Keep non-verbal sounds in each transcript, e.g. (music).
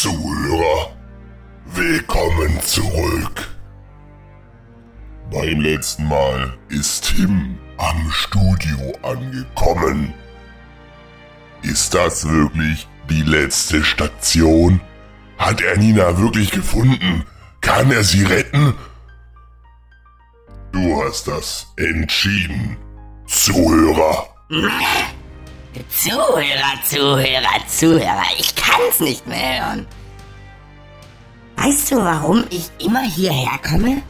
Zuhörer, willkommen zurück. Beim letzten Mal ist Tim am Studio angekommen. Ist das wirklich die letzte Station? Hat er Nina wirklich gefunden? Kann er sie retten? Du hast das entschieden, Zuhörer. Zuhörer, Zuhörer, Zuhörer, ich kann's nicht mehr hören. Weißt du, warum ich immer hierher komme?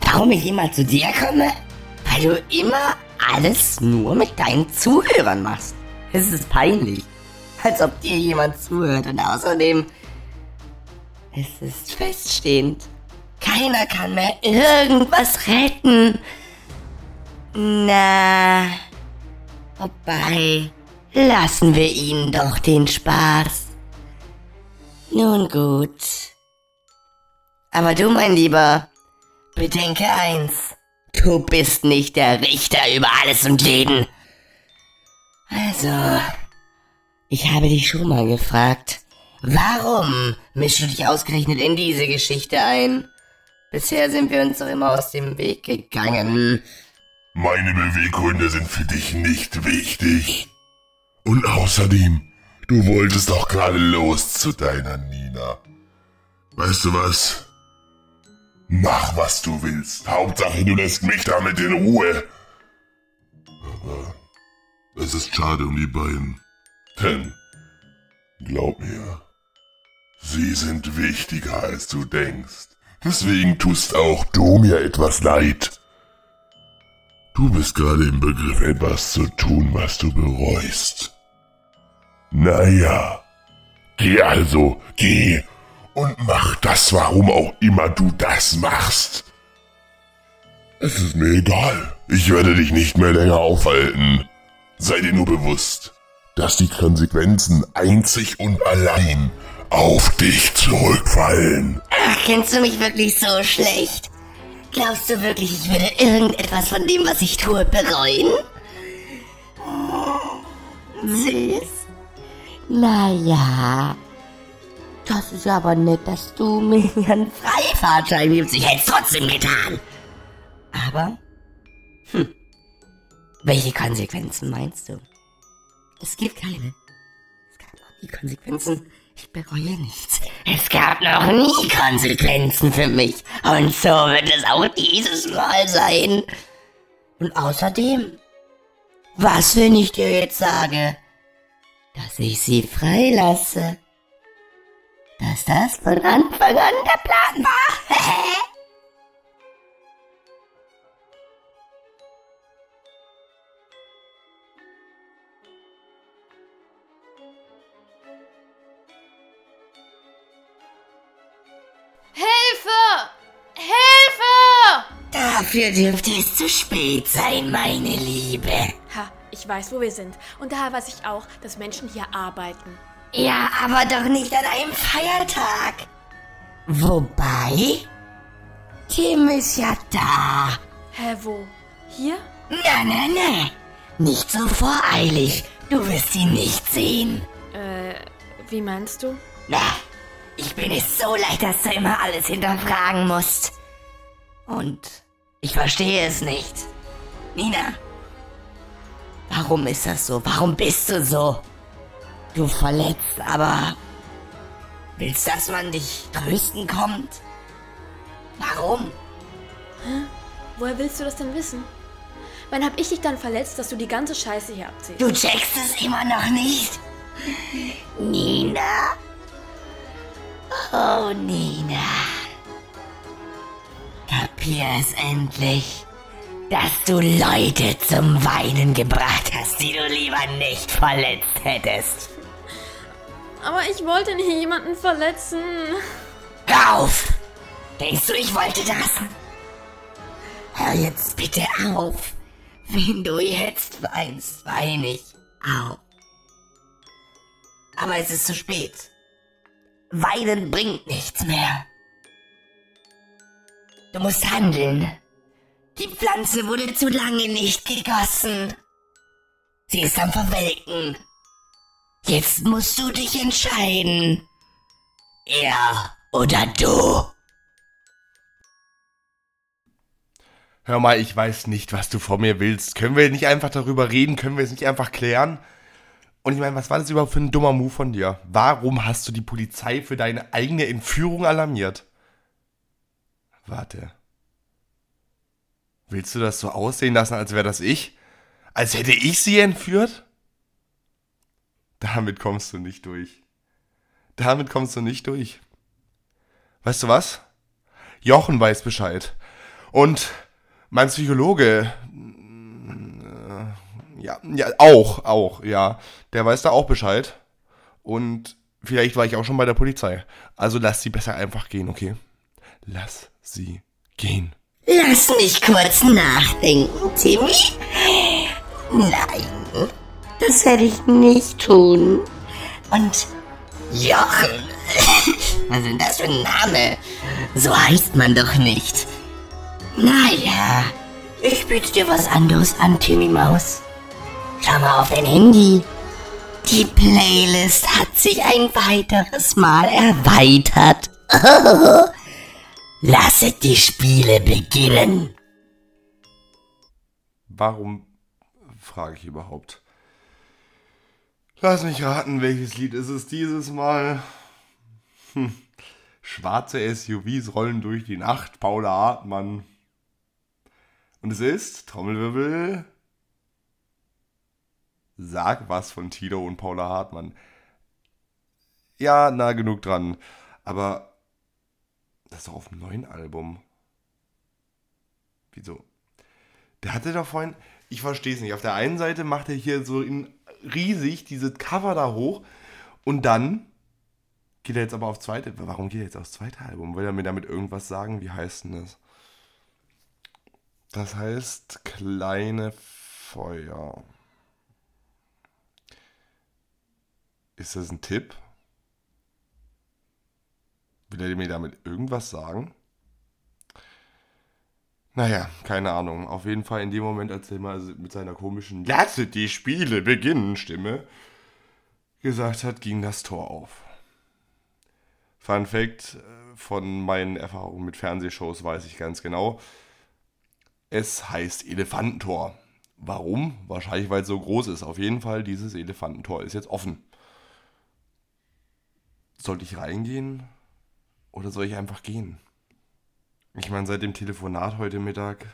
Warum ich immer zu dir komme? Weil du immer alles nur mit deinen Zuhörern machst. Es ist peinlich. Als ob dir jemand zuhört und außerdem... Es ist feststehend. Keiner kann mehr irgendwas retten. Na... Wobei, lassen wir ihnen doch den Spaß. Nun gut. Aber du, mein Lieber, bedenke eins. Du bist nicht der Richter über alles und jeden. Also, ich habe dich schon mal gefragt, warum mischst du dich ausgerechnet in diese Geschichte ein? Bisher sind wir uns doch immer aus dem Weg gegangen. Meine Beweggründe sind für dich nicht wichtig. Und außerdem, du wolltest doch gerade los zu deiner Nina. Weißt du was? Mach, was du willst. Hauptsache, du lässt mich damit in Ruhe. Aber es ist schade um die beiden. Denn, glaub mir, sie sind wichtiger, als du denkst. Deswegen tust auch du mir etwas leid. Du bist gerade im Begriff, etwas zu tun, was du bereust. Naja, geh also, geh und mach das, warum auch immer du das machst. Es ist mir egal. Ich werde dich nicht mehr länger aufhalten. Sei dir nur bewusst, dass die Konsequenzen einzig und allein auf dich zurückfallen. Ach, kennst du mich wirklich so schlecht? Glaubst du wirklich, ich würde irgendetwas von dem, was ich tue, bereuen? Süß. Naja. Das ist aber nett, dass du mir einen Freifahrtschein gibst. Ich hätte es trotzdem getan. Aber, hm. Welche Konsequenzen meinst du? Es gibt keine. Es gab noch nie Konsequenzen. Ich bereue nichts. Es gab noch nie Konsequenzen für mich. Und so wird es auch dieses Mal sein. Und außerdem, was, wenn ich dir jetzt sage, dass ich sie freilasse? Dass das von Anfang an der Plan war? (laughs) Dafür dürfte es zu spät sein, meine Liebe. Ha, ich weiß, wo wir sind. Und daher weiß ich auch, dass Menschen hier arbeiten. Ja, aber doch nicht an einem Feiertag. Wobei, Tim ist ja da. Hä, wo? Hier? Na, na, na. Nicht so voreilig. Du wirst ihn nicht sehen. Äh, wie meinst du? Na, ich bin es so leid, dass du immer alles hinterfragen musst. Und ich verstehe es nicht. Nina, warum ist das so? Warum bist du so? Du verletzt, aber willst, dass man dich trösten kommt? Warum? Woher willst du das denn wissen? Wann hab ich dich dann verletzt, dass du die ganze Scheiße hier abziehst? Du checkst es immer noch nicht? Nina? Oh, Nina. Kapier es endlich, dass du Leute zum Weinen gebracht hast, die du lieber nicht verletzt hättest. Aber ich wollte nicht jemanden verletzen. Hör auf! Denkst du, ich wollte das? Hör jetzt bitte auf. Wenn du jetzt weinst, wein ich auch. Aber es ist zu spät. Weinen bringt nichts mehr. Du musst handeln. Die Pflanze wurde zu lange nicht gegossen. Sie ist am Verwelken. Jetzt musst du dich entscheiden. Er oder du. Hör mal, ich weiß nicht, was du von mir willst. Können wir nicht einfach darüber reden? Können wir es nicht einfach klären? Und ich meine, was war das überhaupt für ein dummer Move von dir? Warum hast du die Polizei für deine eigene Entführung alarmiert? Warte. Willst du das so aussehen lassen, als wäre das ich? Als hätte ich sie entführt? Damit kommst du nicht durch. Damit kommst du nicht durch. Weißt du was? Jochen weiß Bescheid. Und mein Psychologe, äh, ja, ja, auch, auch, ja, der weiß da auch Bescheid. Und vielleicht war ich auch schon bei der Polizei. Also lass sie besser einfach gehen, okay? Lass sie gehen. Lass mich kurz nachdenken, Timmy. Nein, das werde ich nicht tun. Und Jochen, (laughs) was ist denn das für ein Name? So heißt man doch nicht. Naja, ich biete dir was anderes an, Timmy Maus. Schau mal auf dein Handy. Die Playlist hat sich ein weiteres Mal erweitert. (laughs) Lasset die Spiele beginnen. Warum frage ich überhaupt? Lass mich raten, welches Lied ist es dieses Mal? Hm. Schwarze SUVs rollen durch die Nacht, Paula Hartmann. Und es ist, Trommelwirbel, Sag was von Tito und Paula Hartmann. Ja, nah genug dran. Aber das ist doch auf dem neuen Album. Wieso? Der hatte doch vorhin, ich verstehe es nicht. Auf der einen Seite macht er hier so riesig dieses Cover da hoch und dann geht er jetzt aber aufs zweite. Warum geht er jetzt aufs zweite Album? Will er mir damit irgendwas sagen? Wie heißt denn das? Das heißt Kleine Feuer. Ist das ein Tipp? Will er mir damit irgendwas sagen? Naja, keine Ahnung. Auf jeden Fall in dem Moment, als er mal mit seiner komischen Lasset die Spiele beginnen Stimme gesagt hat, ging das Tor auf. Fun Fact: äh, Von meinen Erfahrungen mit Fernsehshows weiß ich ganz genau. Es heißt Elefantentor. Warum? Wahrscheinlich, weil es so groß ist. Auf jeden Fall, dieses Elefantentor ist jetzt offen. Sollte ich reingehen oder soll ich einfach gehen? Ich meine, seit dem Telefonat heute Mittag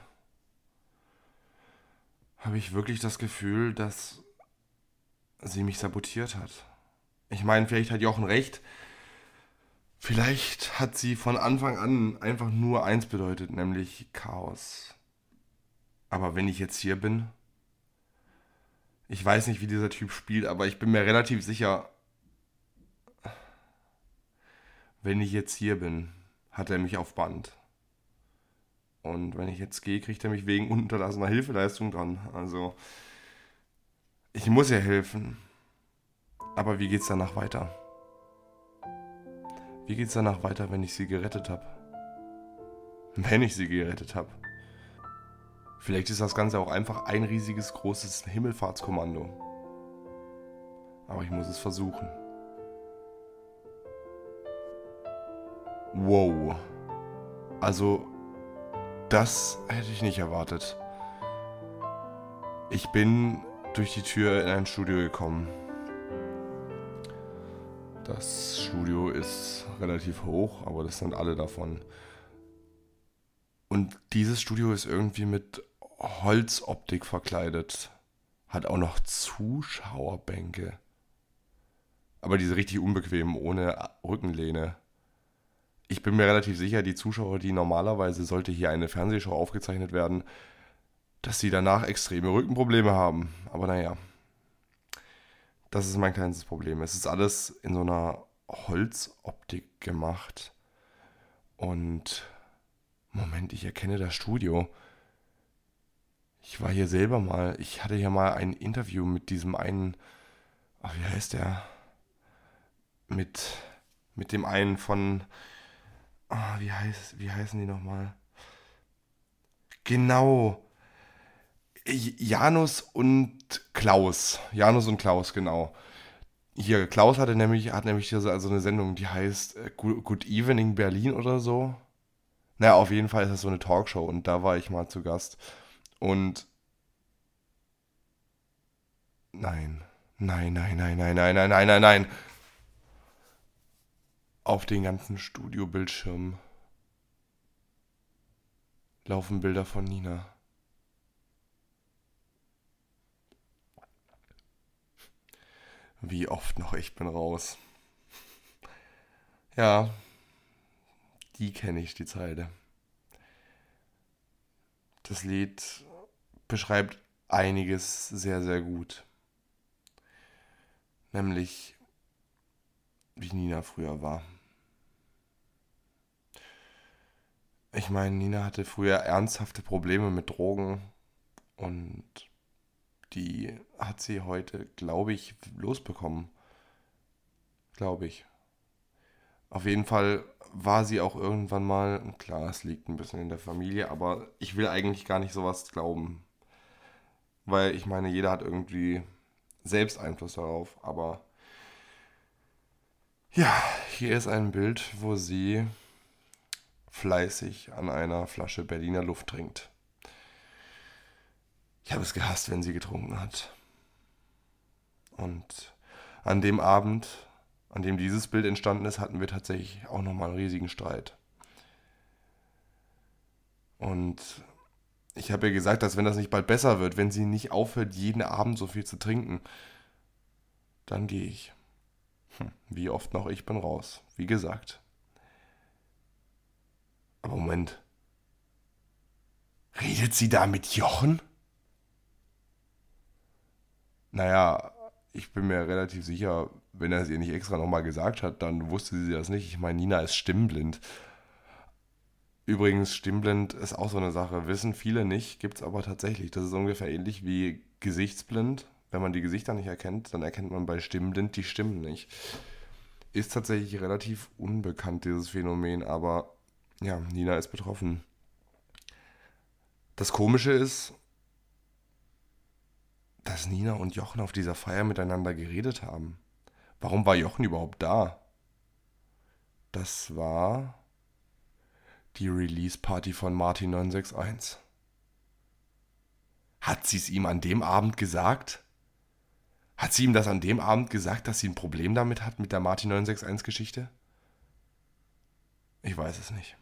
habe ich wirklich das Gefühl, dass sie mich sabotiert hat. Ich meine, vielleicht hat Jochen recht. Vielleicht hat sie von Anfang an einfach nur eins bedeutet, nämlich Chaos. Aber wenn ich jetzt hier bin, ich weiß nicht, wie dieser Typ spielt, aber ich bin mir relativ sicher, wenn ich jetzt hier bin, hat er mich auf Band. Und wenn ich jetzt gehe, kriegt er mich wegen unterlassener Hilfeleistung dran. Also, ich muss ja helfen. Aber wie geht's danach weiter? Wie geht's danach weiter, wenn ich sie gerettet habe? Wenn ich sie gerettet habe. Vielleicht ist das Ganze auch einfach ein riesiges, großes Himmelfahrtskommando. Aber ich muss es versuchen. Wow. Also, das hätte ich nicht erwartet. Ich bin durch die Tür in ein Studio gekommen. Das Studio ist relativ hoch, aber das sind alle davon. Und dieses Studio ist irgendwie mit Holzoptik verkleidet. Hat auch noch Zuschauerbänke. Aber diese richtig unbequemen, ohne Rückenlehne ich bin mir relativ sicher, die Zuschauer, die normalerweise sollte hier eine Fernsehshow aufgezeichnet werden, dass sie danach extreme Rückenprobleme haben. Aber naja, das ist mein kleinstes Problem. Es ist alles in so einer Holzoptik gemacht. Und Moment, ich erkenne das Studio. Ich war hier selber mal, ich hatte hier mal ein Interview mit diesem einen, ach, wie heißt der? Mit, mit dem einen von, Oh, wie, heißt, wie heißen die nochmal? Genau. Janus und Klaus. Janus und Klaus, genau. hier, Klaus hatte nämlich, hat nämlich hier so also eine Sendung, die heißt äh, Good Evening Berlin oder so. Naja, auf jeden Fall ist das so eine Talkshow und da war ich mal zu Gast. Und nein, nein, nein, nein, nein, nein, nein, nein, nein, nein. Auf den ganzen Studiobildschirmen laufen Bilder von Nina. Wie oft noch ich bin raus. Ja, die kenne ich, die Zeile. Das Lied beschreibt einiges sehr, sehr gut. Nämlich, wie Nina früher war. Ich meine, Nina hatte früher ernsthafte Probleme mit Drogen und die hat sie heute, glaube ich, losbekommen. Glaube ich. Auf jeden Fall war sie auch irgendwann mal, klar, es liegt ein bisschen in der Familie, aber ich will eigentlich gar nicht sowas glauben. Weil ich meine, jeder hat irgendwie selbst Einfluss darauf, aber ja, hier ist ein Bild, wo sie fleißig an einer Flasche Berliner Luft trinkt. Ich habe es gehasst, wenn sie getrunken hat. Und an dem Abend, an dem dieses Bild entstanden ist, hatten wir tatsächlich auch nochmal einen riesigen Streit. Und ich habe ihr gesagt, dass wenn das nicht bald besser wird, wenn sie nicht aufhört, jeden Abend so viel zu trinken, dann gehe ich. Hm, wie oft noch, ich bin raus. Wie gesagt. Moment. Redet sie da mit Jochen? Naja, ich bin mir relativ sicher, wenn er es ihr nicht extra nochmal gesagt hat, dann wusste sie das nicht. Ich meine, Nina ist stimmblind. Übrigens, stimmblind ist auch so eine Sache. Wissen viele nicht, gibt es aber tatsächlich. Das ist ungefähr ähnlich wie gesichtsblind. Wenn man die Gesichter nicht erkennt, dann erkennt man bei stimmblind die Stimmen nicht. Ist tatsächlich relativ unbekannt, dieses Phänomen, aber ja, Nina ist betroffen. Das Komische ist, dass Nina und Jochen auf dieser Feier miteinander geredet haben. Warum war Jochen überhaupt da? Das war die Release-Party von Martin 961. Hat sie es ihm an dem Abend gesagt? Hat sie ihm das an dem Abend gesagt, dass sie ein Problem damit hat mit der Martin 961-Geschichte? Ich weiß es nicht.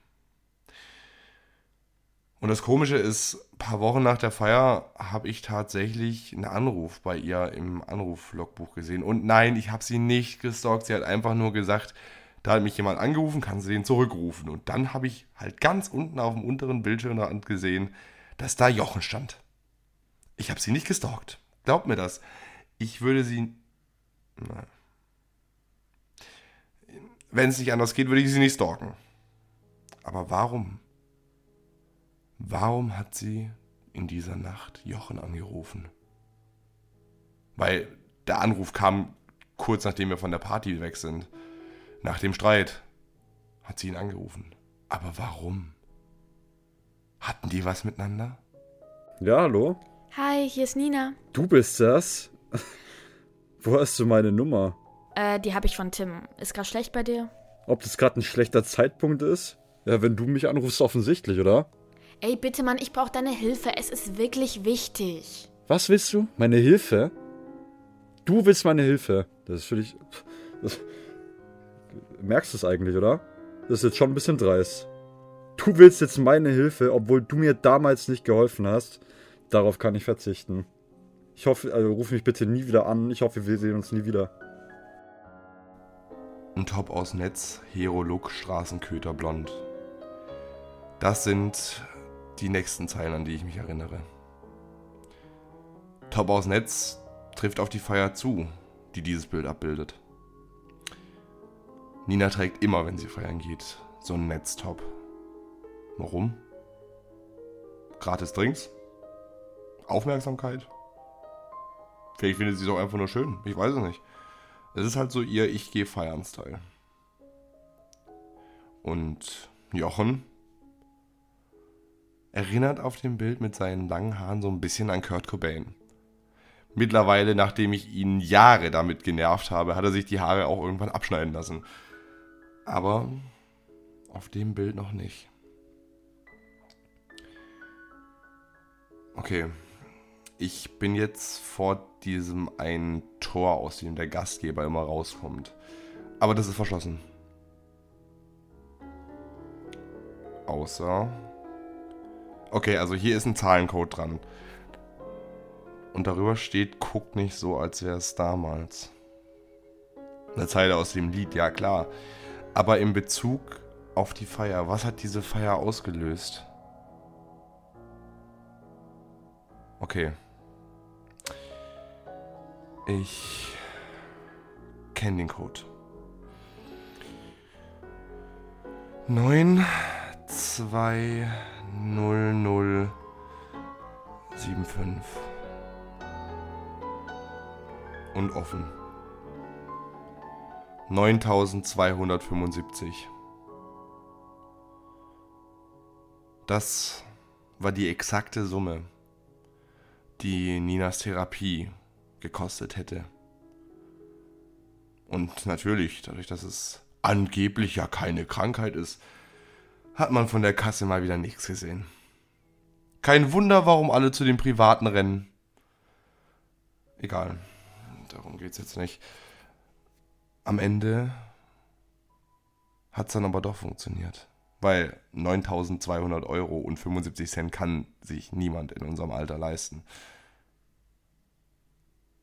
Und das Komische ist, ein paar Wochen nach der Feier habe ich tatsächlich einen Anruf bei ihr im Anruflogbuch gesehen. Und nein, ich habe sie nicht gestalkt. Sie hat einfach nur gesagt, da hat mich jemand angerufen, kann sie den zurückrufen. Und dann habe ich halt ganz unten auf dem unteren Bildschirmrand gesehen, dass da Jochen stand. Ich habe sie nicht gestalkt. Glaubt mir das. Ich würde sie. Nein. Wenn es nicht anders geht, würde ich sie nicht stalken. Aber warum? Warum hat sie in dieser Nacht Jochen angerufen? Weil der Anruf kam kurz nachdem wir von der Party weg sind. Nach dem Streit hat sie ihn angerufen. Aber warum? Hatten die was miteinander? Ja, hallo? Hi, hier ist Nina. Du bist das? (laughs) Wo hast du meine Nummer? Äh, die habe ich von Tim. Ist grad schlecht bei dir? Ob das gerade ein schlechter Zeitpunkt ist? Ja, wenn du mich anrufst, offensichtlich, oder? Ey, bitte, Mann, ich brauche deine Hilfe. Es ist wirklich wichtig. Was willst du? Meine Hilfe? Du willst meine Hilfe. Das ist für dich. Das, merkst du es eigentlich, oder? Das ist jetzt schon ein bisschen dreist. Du willst jetzt meine Hilfe, obwohl du mir damals nicht geholfen hast. Darauf kann ich verzichten. Ich hoffe, also ruf mich bitte nie wieder an. Ich hoffe, wir sehen uns nie wieder. Ein Top aus Netz, Hero Look, Straßenköter blond. Das sind die nächsten Zeilen, an die ich mich erinnere. Top aus Netz trifft auf die Feier zu, die dieses Bild abbildet. Nina trägt immer, wenn sie feiern geht, so einen Netztop. Warum? Gratis Drinks? Aufmerksamkeit? Vielleicht findet sie es auch einfach nur schön. Ich weiß es nicht. Es ist halt so ihr Ich gehe feiern-Style. Und Jochen erinnert auf dem Bild mit seinen langen Haaren so ein bisschen an Kurt Cobain. Mittlerweile, nachdem ich ihn Jahre damit genervt habe, hat er sich die Haare auch irgendwann abschneiden lassen. Aber auf dem Bild noch nicht. Okay. Ich bin jetzt vor diesem einen Tor, aus dem der Gastgeber immer rauskommt. Aber das ist verschlossen. Außer. Okay, also hier ist ein Zahlencode dran. Und darüber steht, guck nicht so, als wäre es damals. Eine Zeile aus dem Lied, ja klar. Aber in Bezug auf die Feier, was hat diese Feier ausgelöst? Okay. Ich kenne den Code. 9 2 0 0 7 5 und offen. 9275. Das war die exakte Summe, die Ninas Therapie gekostet hätte. Und natürlich, dadurch, dass es angeblich ja keine Krankheit ist, hat man von der Kasse mal wieder nichts gesehen. Kein Wunder, warum alle zu den Privaten rennen. Egal, darum geht es jetzt nicht. Am Ende hat es dann aber doch funktioniert. Weil 9200 Euro und 75 Cent kann sich niemand in unserem Alter leisten.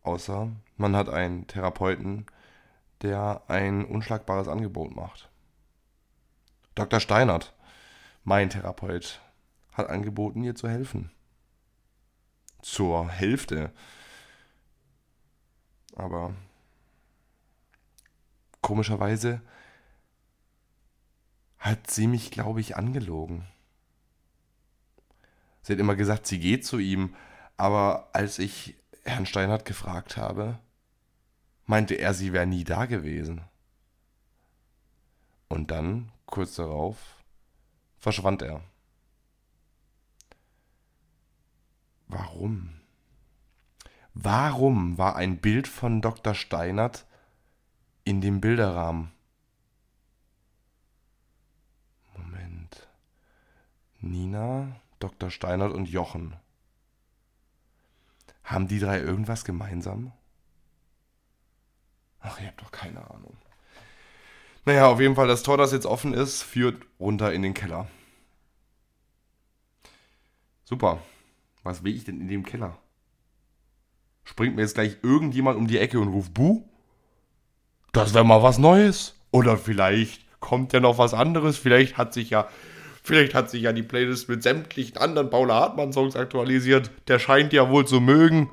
Außer man hat einen Therapeuten, der ein unschlagbares Angebot macht. Dr. Steinert, mein Therapeut, hat angeboten, ihr zu helfen. Zur Hälfte. Aber komischerweise hat sie mich, glaube ich, angelogen. Sie hat immer gesagt, sie geht zu ihm, aber als ich Herrn Steinhardt gefragt habe, meinte er, sie wäre nie da gewesen. Und dann, kurz darauf, verschwand er. Warum? Warum war ein Bild von Dr. Steinert in dem Bilderrahmen? Moment. Nina, Dr. Steinert und Jochen. Haben die drei irgendwas gemeinsam? Ach, ihr habt doch keine Ahnung. Naja, auf jeden Fall, das Tor, das jetzt offen ist, führt runter in den Keller. Super. Was will ich denn in dem Keller? Springt mir jetzt gleich irgendjemand um die Ecke und ruft Buh? Das wäre mal was Neues. Oder vielleicht kommt ja noch was anderes. Vielleicht hat sich ja, vielleicht hat sich ja die Playlist mit sämtlichen anderen Paula Hartmann Songs aktualisiert. Der scheint ja wohl zu mögen.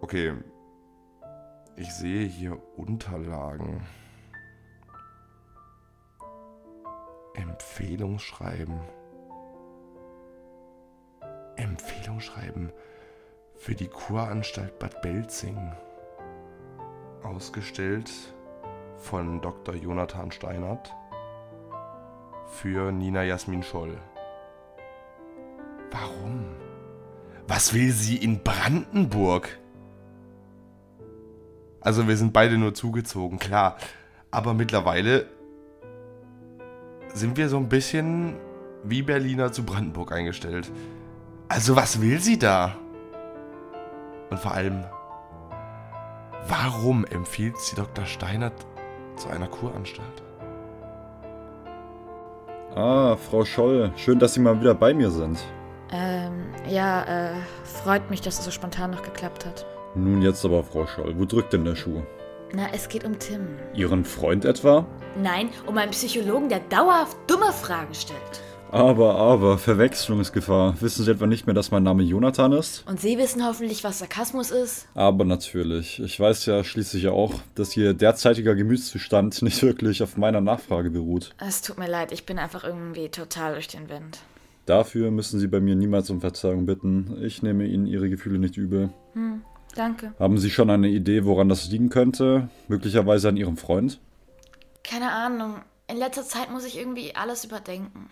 Okay. Ich sehe hier Unterlagen. Empfehlungsschreiben. Empfehlungsschreiben für die Kuranstalt Bad Belzing. Ausgestellt von Dr. Jonathan Steinert für Nina Jasmin Scholl. Warum? Was will sie in Brandenburg? Also wir sind beide nur zugezogen, klar. Aber mittlerweile sind wir so ein bisschen wie Berliner zu Brandenburg eingestellt. Also was will sie da? Und vor allem, warum empfiehlt sie Dr. Steinert zu einer Kuranstalt? Ah, Frau Scholl, schön, dass Sie mal wieder bei mir sind. Ähm, ja, äh, freut mich, dass es so spontan noch geklappt hat. Nun jetzt aber, Frau Scholl, wo drückt denn der Schuh? Na, es geht um Tim. Ihren Freund etwa? Nein, um einen Psychologen, der dauerhaft dumme Fragen stellt. Aber, aber, Verwechslungsgefahr. Wissen Sie etwa nicht mehr, dass mein Name Jonathan ist? Und Sie wissen hoffentlich, was Sarkasmus ist? Aber natürlich. Ich weiß ja schließlich ja auch, dass Ihr derzeitiger Gemütszustand (laughs) nicht wirklich auf meiner Nachfrage beruht. Es tut mir leid, ich bin einfach irgendwie total durch den Wind. Dafür müssen Sie bei mir niemals um Verzeihung bitten. Ich nehme Ihnen Ihre Gefühle nicht übel. Hm, danke. Haben Sie schon eine Idee, woran das liegen könnte? Möglicherweise an Ihrem Freund? Keine Ahnung. In letzter Zeit muss ich irgendwie alles überdenken.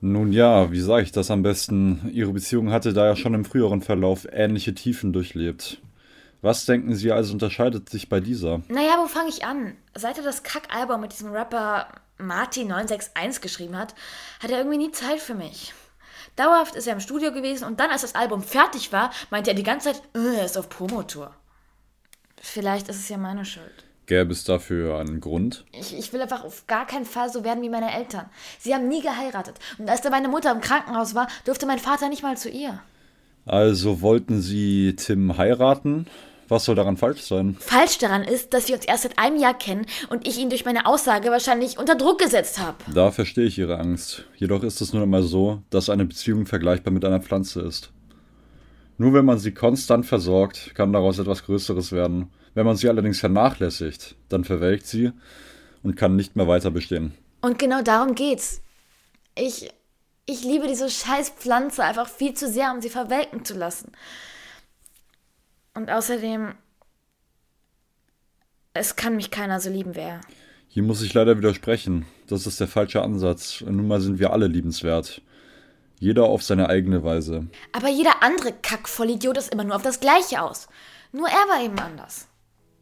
Nun ja, wie sage ich das am besten? Ihre Beziehung hatte da ja schon im früheren Verlauf ähnliche Tiefen durchlebt. Was denken Sie also unterscheidet sich bei dieser? Naja, wo fange ich an? Seit er das Kackalbum mit diesem Rapper Martin961 geschrieben hat, hat er irgendwie nie Zeit für mich. Dauerhaft ist er im Studio gewesen und dann, als das Album fertig war, meinte er die ganze Zeit, "Äh, er ist auf Promotour. Vielleicht ist es ja meine Schuld. Gäbe es dafür einen Grund? Ich, ich will einfach auf gar keinen Fall so werden wie meine Eltern. Sie haben nie geheiratet. Und als da meine Mutter im Krankenhaus war, durfte mein Vater nicht mal zu ihr. Also wollten Sie Tim heiraten? Was soll daran falsch sein? Falsch daran ist, dass wir uns erst seit einem Jahr kennen und ich ihn durch meine Aussage wahrscheinlich unter Druck gesetzt habe. Da verstehe ich Ihre Angst. Jedoch ist es nun einmal so, dass eine Beziehung vergleichbar mit einer Pflanze ist. Nur wenn man sie konstant versorgt, kann daraus etwas Größeres werden. Wenn man sie allerdings vernachlässigt, dann verwelkt sie und kann nicht mehr weiter bestehen. Und genau darum geht's. Ich, ich liebe diese scheiß Pflanze einfach viel zu sehr, um sie verwelken zu lassen. Und außerdem, es kann mich keiner so lieben wie er. Hier muss ich leider widersprechen. Das ist der falsche Ansatz. Nun mal sind wir alle liebenswert. Jeder auf seine eigene Weise. Aber jeder andere Kackvollidiot ist immer nur auf das Gleiche aus. Nur er war eben anders.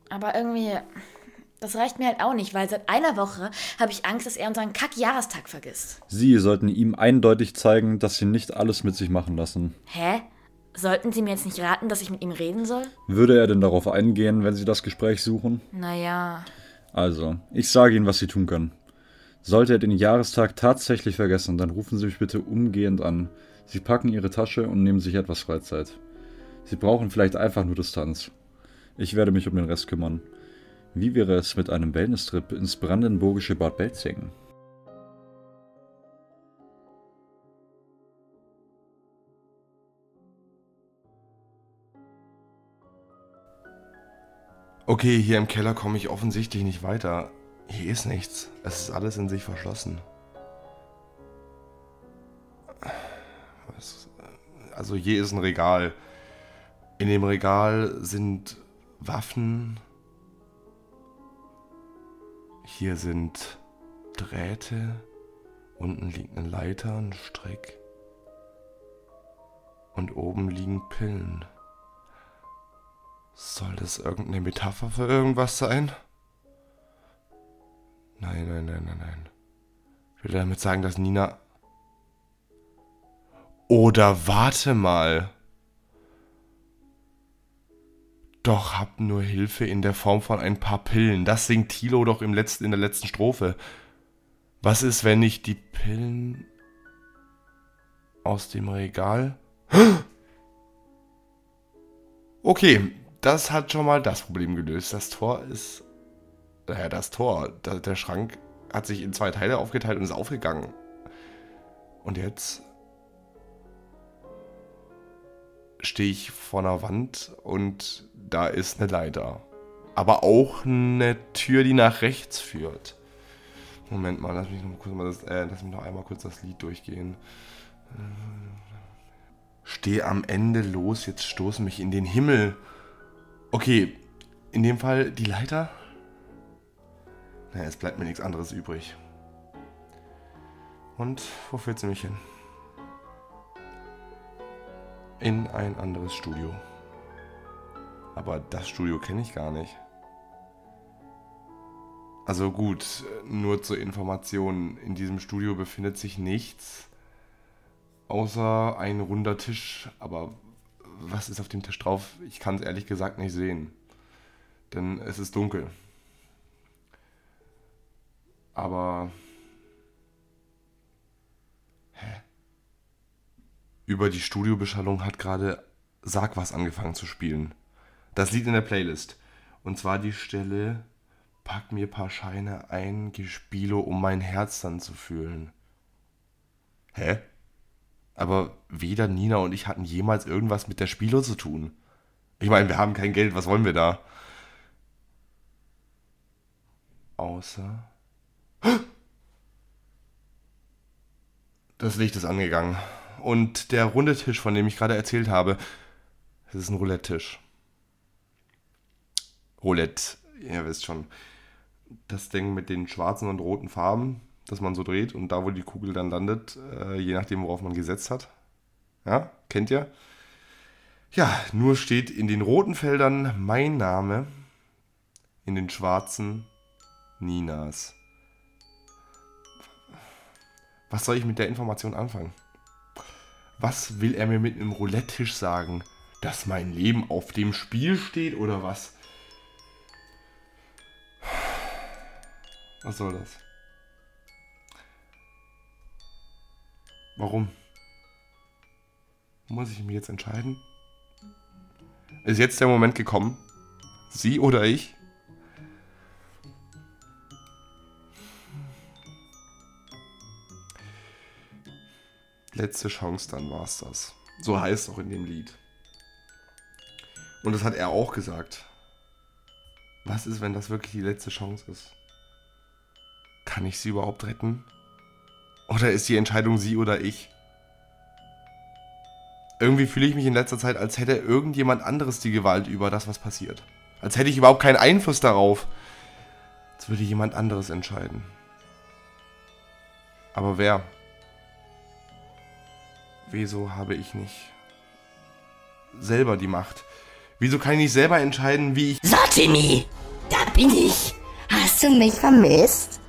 Aber irgendwie, das reicht mir halt auch nicht, weil seit einer Woche habe ich Angst, dass er unseren Kack-Jahrestag vergisst. Sie sollten ihm eindeutig zeigen, dass sie nicht alles mit sich machen lassen. Hä? Sollten Sie mir jetzt nicht raten, dass ich mit ihm reden soll? Würde er denn darauf eingehen, wenn Sie das Gespräch suchen? Naja. Also, ich sage Ihnen, was Sie tun können. Sollte er den Jahrestag tatsächlich vergessen, dann rufen Sie mich bitte umgehend an. Sie packen Ihre Tasche und nehmen sich etwas Freizeit. Sie brauchen vielleicht einfach nur Distanz. Ich werde mich um den Rest kümmern. Wie wäre es mit einem Wellness-Trip ins brandenburgische Bad Belzing? Okay, hier im Keller komme ich offensichtlich nicht weiter. Hier ist nichts. Es ist alles in sich verschlossen. Was? Also hier ist ein Regal. In dem Regal sind Waffen. Hier sind Drähte. Unten liegt eine Leiter, ein Strick. Und oben liegen Pillen. Soll das irgendeine Metapher für irgendwas sein? Nein, nein, nein, nein, nein. Ich will damit sagen, dass Nina. Oder warte mal. Doch hab nur Hilfe in der Form von ein paar Pillen. Das singt Tilo doch im letzten, in der letzten Strophe. Was ist, wenn ich die Pillen aus dem Regal. (gasps) Okay, das hat schon mal das Problem gelöst. Das Tor ist. Naja, das Tor. Der Schrank hat sich in zwei Teile aufgeteilt und ist aufgegangen. Und jetzt stehe ich vor einer Wand und da ist eine Leiter. Aber auch eine Tür, die nach rechts führt. Moment mal, lass mich noch kurz mal das, äh, lass mich noch einmal kurz das Lied durchgehen. Steh am Ende los, jetzt stoß mich in den Himmel. Okay, in dem Fall die Leiter. Naja, es bleibt mir nichts anderes übrig. Und wo führt sie mich hin? In ein anderes Studio. Aber das Studio kenne ich gar nicht. Also gut, nur zur Information, in diesem Studio befindet sich nichts außer ein runder Tisch. Aber was ist auf dem Tisch drauf? Ich kann es ehrlich gesagt nicht sehen. Denn es ist dunkel. Aber... Hä? Über die Studiobeschallung hat gerade Sag was angefangen zu spielen. Das Lied in der Playlist. Und zwar die Stelle Pack mir paar Scheine ein, Gespielo, um mein Herz dann zu fühlen. Hä? Aber weder Nina und ich hatten jemals irgendwas mit der Spielo zu tun. Ich meine, wir haben kein Geld, was wollen wir da? Außer. Das Licht ist angegangen. Und der runde Tisch, von dem ich gerade erzählt habe, das ist ein Roulette-Tisch. Roulette, ihr wisst schon. Das Ding mit den schwarzen und roten Farben, das man so dreht und da, wo die Kugel dann landet, äh, je nachdem, worauf man gesetzt hat. Ja, kennt ihr? Ja, nur steht in den roten Feldern mein Name, in den schwarzen Ninas. Was soll ich mit der Information anfangen? Was will er mir mit einem Roulette-Tisch sagen? Dass mein Leben auf dem Spiel steht oder was? Was soll das? Warum? Muss ich mich jetzt entscheiden? Ist jetzt der Moment gekommen? Sie oder ich? Letzte Chance, dann war's das. So heißt es auch in dem Lied. Und das hat er auch gesagt. Was ist, wenn das wirklich die letzte Chance ist? Kann ich sie überhaupt retten? Oder ist die Entscheidung sie oder ich? Irgendwie fühle ich mich in letzter Zeit, als hätte irgendjemand anderes die Gewalt über das, was passiert. Als hätte ich überhaupt keinen Einfluss darauf. Als würde jemand anderes entscheiden. Aber wer? Wieso habe ich nicht selber die Macht? Wieso kann ich nicht selber entscheiden, wie ich... So, Timmy, da bin ich. Hast du mich vermisst?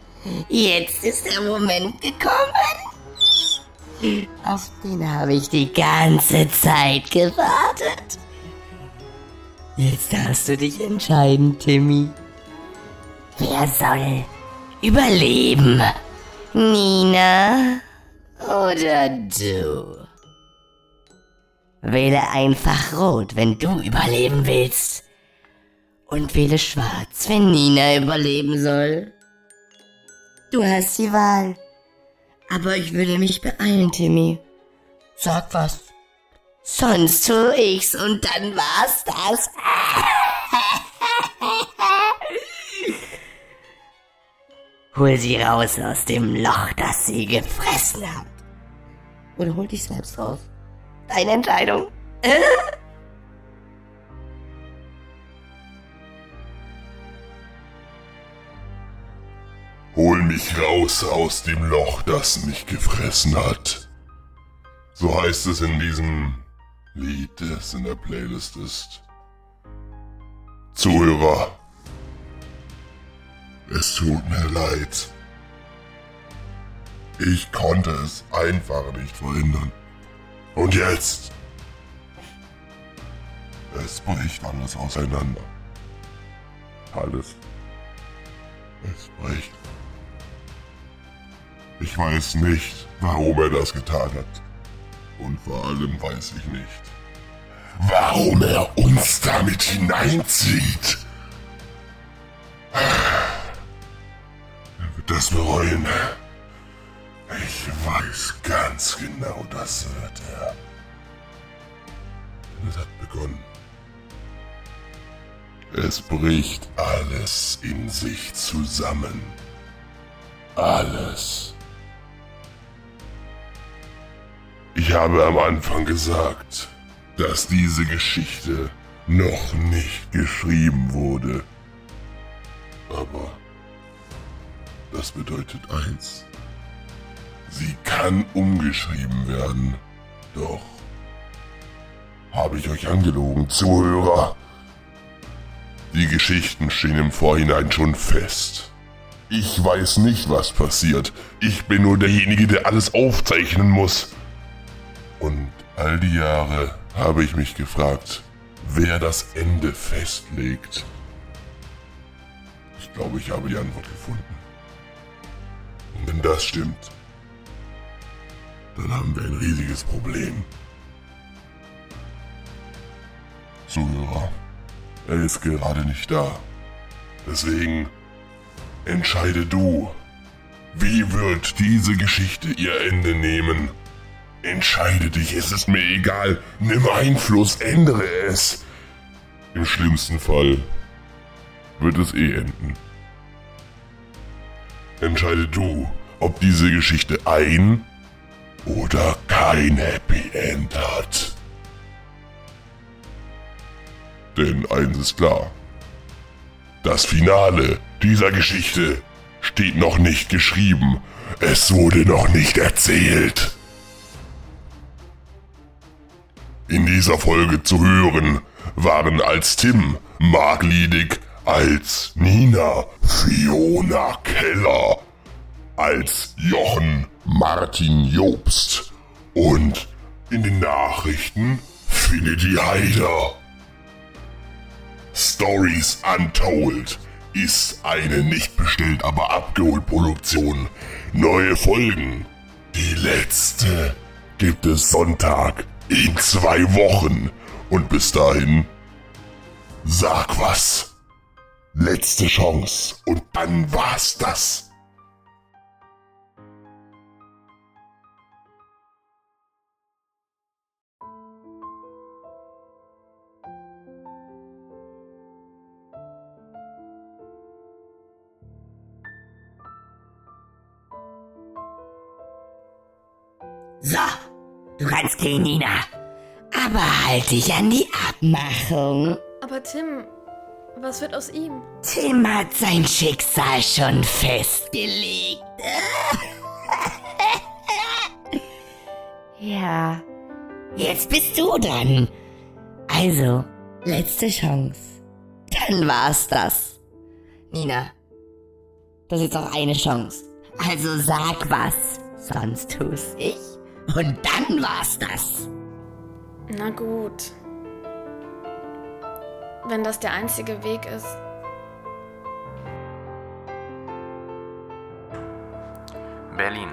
Jetzt ist der Moment gekommen. Auf den habe ich die ganze Zeit gewartet. Jetzt darfst du dich entscheiden, Timmy. Wer soll überleben? Nina oder du? Wähle einfach rot, wenn du überleben willst. Und wähle schwarz, wenn Nina überleben soll. Du hast die Wahl. Aber ich würde mich beeilen, Timmy. Sag was. Sonst tu ich's und dann war's das. (laughs) Hol sie raus aus dem Loch, das sie gefressen hat. Oder hol dich selbst raus. Deine Entscheidung. (laughs) Hol mich raus aus dem Loch, das mich gefressen hat. So heißt es in diesem Lied, das in der Playlist ist. Zuhörer, es tut mir leid. Ich konnte es einfach nicht verhindern. Und jetzt? Es bricht alles auseinander. Alles. Es bricht. Ich weiß nicht, warum er das getan hat. Und vor allem weiß ich nicht, warum er uns damit hineinzieht. Er wird das bereuen. Ich weiß ganz genau, das wird er. Denn es hat begonnen. Es bricht alles in sich zusammen. Alles. Ich habe am Anfang gesagt, dass diese Geschichte noch nicht geschrieben wurde. Aber das bedeutet eins. Sie kann umgeschrieben werden. Doch habe ich euch angelogen, Zuhörer. Die Geschichten stehen im Vorhinein schon fest. Ich weiß nicht, was passiert. Ich bin nur derjenige, der alles aufzeichnen muss. Und all die Jahre habe ich mich gefragt, wer das Ende festlegt. Ich glaube, ich habe die Antwort gefunden. Und wenn das stimmt, dann haben wir ein riesiges Problem. Zuhörer, er ist gerade nicht da. Deswegen entscheide du, wie wird diese Geschichte ihr Ende nehmen? Entscheide dich, es ist mir egal. Nimm Einfluss, ändere es. Im schlimmsten Fall wird es eh enden. Entscheide du, ob diese Geschichte ein oder kein Happy End hat. Denn eins ist klar. Das Finale dieser Geschichte steht noch nicht geschrieben. Es wurde noch nicht erzählt. In dieser Folge zu hören waren als Tim Mark Liedig, als Nina Fiona Keller, als Jochen Martin Jobst und in den Nachrichten Finity Heider. Stories Untold ist eine nicht bestellt, aber abgeholt Produktion. Neue Folgen. Die letzte gibt es Sonntag in zwei Wochen. Und bis dahin, sag was. Letzte Chance. Und dann war's das. Gehen, Nina. Aber halt dich an die Abmachung. Aber Tim, was wird aus ihm? Tim hat sein Schicksal schon festgelegt. (laughs) ja, jetzt bist du dran. Also, letzte Chance. Dann war's das. Nina, das ist doch eine Chance. Also sag was, sonst tu's ich. Und dann war's das. Na gut. Wenn das der einzige Weg ist. Berlin.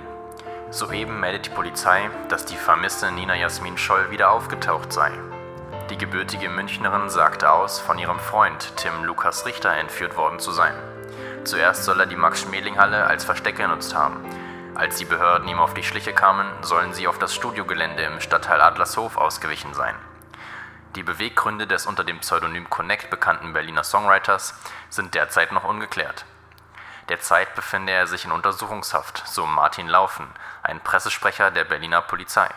Soeben meldet die Polizei, dass die vermisste Nina Jasmin Scholl wieder aufgetaucht sei. Die gebürtige Münchnerin sagte aus, von ihrem Freund Tim Lukas Richter entführt worden zu sein. Zuerst soll er die Max-Schmeling-Halle als Versteck genutzt haben. Als die Behörden ihm auf die Schliche kamen, sollen sie auf das Studiogelände im Stadtteil Adlershof ausgewichen sein. Die Beweggründe des unter dem Pseudonym Connect bekannten Berliner Songwriters sind derzeit noch ungeklärt. Derzeit befinde er sich in Untersuchungshaft, so Martin Laufen, ein Pressesprecher der Berliner Polizei.